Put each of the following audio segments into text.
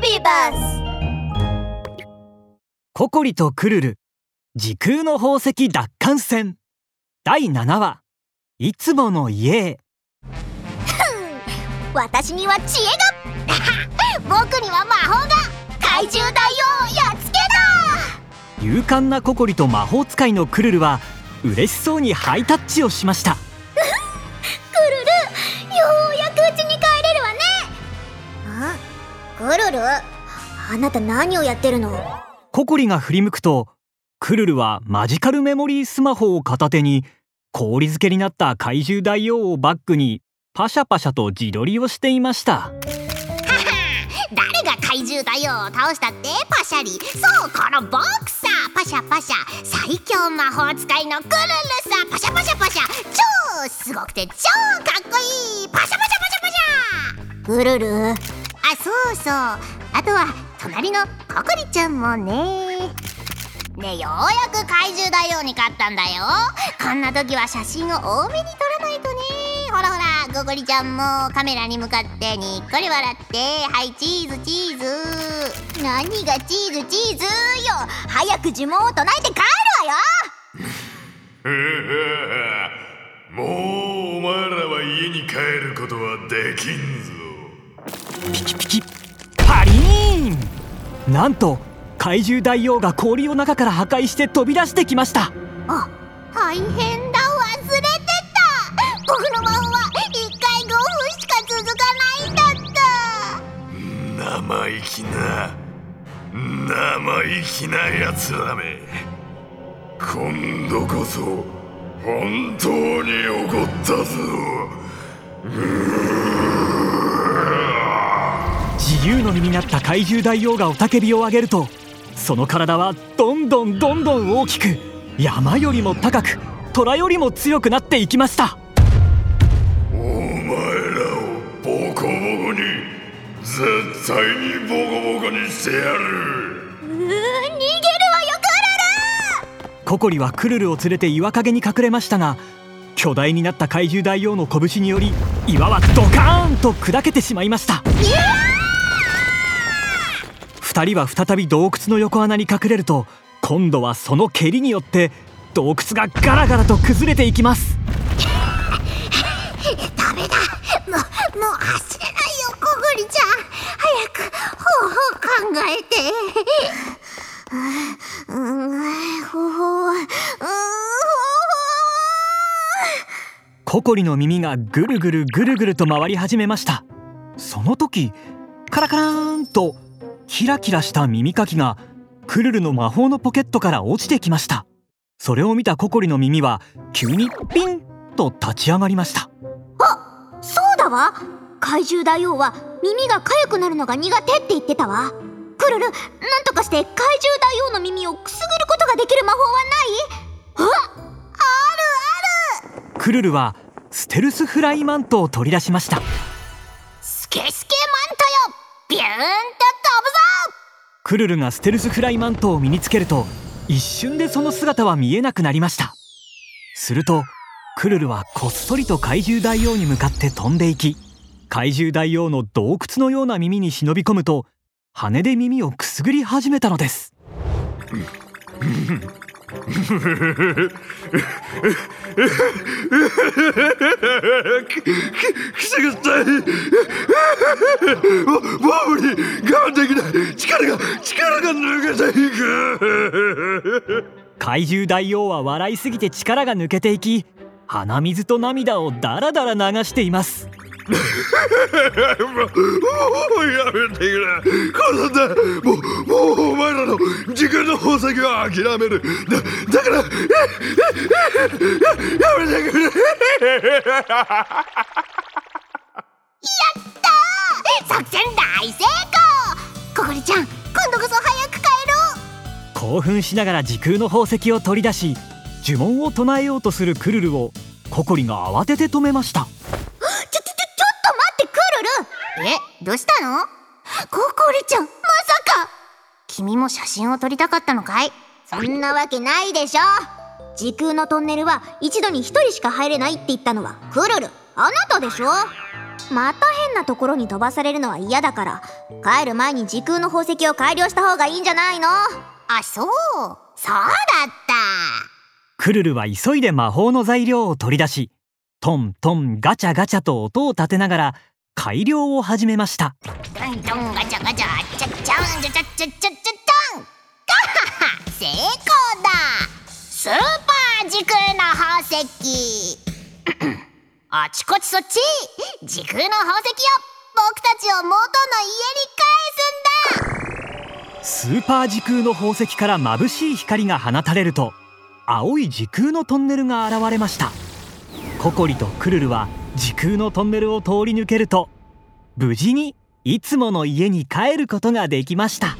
ビーバスココリとクルル。時空の宝石奪還戦。第7話。いつもの家へ。私には知恵が。僕には魔法が。怪獣大王やっつけだ勇敢なココリと魔法使いのクルルは嬉しそうにハイタッチをしましたクルル？あなた何をやってるの？ココリが振り向くとクルルはマジカルメモリースマホを片手に氷漬けになった怪獣大王をバックにパシャパシャと自撮りをしていました。誰が怪獣大王を倒したって？パシャリ。そうこの僕さパシャパシャ。最強魔法使いのクルルさパシャパシャパシャ。超すごくて超かっこいい。パシャパシャパシャパシャ。クルル？あそうそう。あとは隣のココリちゃんもね。ねようやく怪獣大王に勝ったんだよ。こんな時は写真を多めに撮らないとね。ほらほらココリちゃんもカメラに向かってにっこり笑って。はいチーズチーズ。何がチーズチーズよ。早く呪文を唱えて帰るわよ。もうお前らは家に帰ることはできんぞ。ピキピキパリーン。なんと怪獣大王が氷を中から破壊して飛び出してきました。あ大変だ。忘れてた。僕の魔法は1回5分しか続かないんだった。生意気な。生意気なやつらめ。今度こそ本当に怒ったぞ自由の身になった怪獣大王が雄たけびを上げるとその体はどんどんどんどん大きく山よりも高く虎よりも強くなっていきました。お前らをボコボコに絶対にボコボコにしてやる。うー逃げるわよココリはクルルを連れて岩陰に隠れましたが巨大になった怪獣大王の拳により岩はドカーンと砕けてしまいました。二人は再び洞窟の横穴に隠れると今度はその蹴りによって洞窟がガラガラと崩れていきます。ダメだ。もうもう走れないよコゴリちゃ。ん早く方法考えて。うーん方法は。うーん方ココリの耳がぐるぐるぐるぐると回り始めました。その時カラカラーンとキラキラした耳かきがクルルの魔法のポケットから落ちてきました。それを見たココリの耳は急にピンと立ち上がりました。法そうだわ。怪獣大王は耳が痒くなるのが苦手って言ってたわ。クルルなんとかして怪獣大王の耳をくすぐることができる魔法はない？ああるある。クルルはステルスフライマントを取り出しましたクルルがステルスフライマントを身につけると一瞬でその姿は見えなくなりました。するとクルルはこっそりと怪獣大王に向かって飛んでいき怪獣大王の洞窟のような耳に忍び込むと羽で耳をくすぐり始めたのです。くせがったいももう無理我慢できない力が力が抜けていく怪獣大王は笑いすぎて力が抜けていき鼻水と涙をダラダラ流していますもうやめてくれこんなんだもうもう時間の宝石は諦める。だだからややめてくれ作戦大成功!ココリちゃん今度こそ早く帰ろう!興奮しながら時空の宝石を取り出し呪文を唱えようとするクルルをココリが慌てて止めました。ちょちょちょちょっと待ってクルル!えどうしたの?ココリちゃんまさか君も写真を撮りたかったのかい？そんなわけないでしょ。時空のトンネルは一度に一人しか入れないって言ったのはクルル。あなたでしょ？また変なところに飛ばされるのは嫌だから。帰る前に時空の宝石を改良した方がいいんじゃないの？あそう。そうだった。クルルは急いで魔法の材料を取り出しトントンガチャガチャと音を立てながら改良を始めました。ドンドンガチャガチャチャッチャンチャチャチャチャチャチャンガハハ成功だスーパー時空の宝石あちこちそっち時空の宝石よ僕たちを元の家に返すんだスーパー時空の宝石から眩しい光が放たれると青い時空のトンネルが現れましたココリとクルルは時空のトンネルを通り抜けると無事にいつもの家に帰ることができました。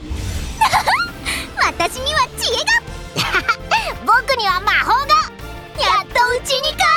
私には知恵が。僕には魔法が。やっとうちに帰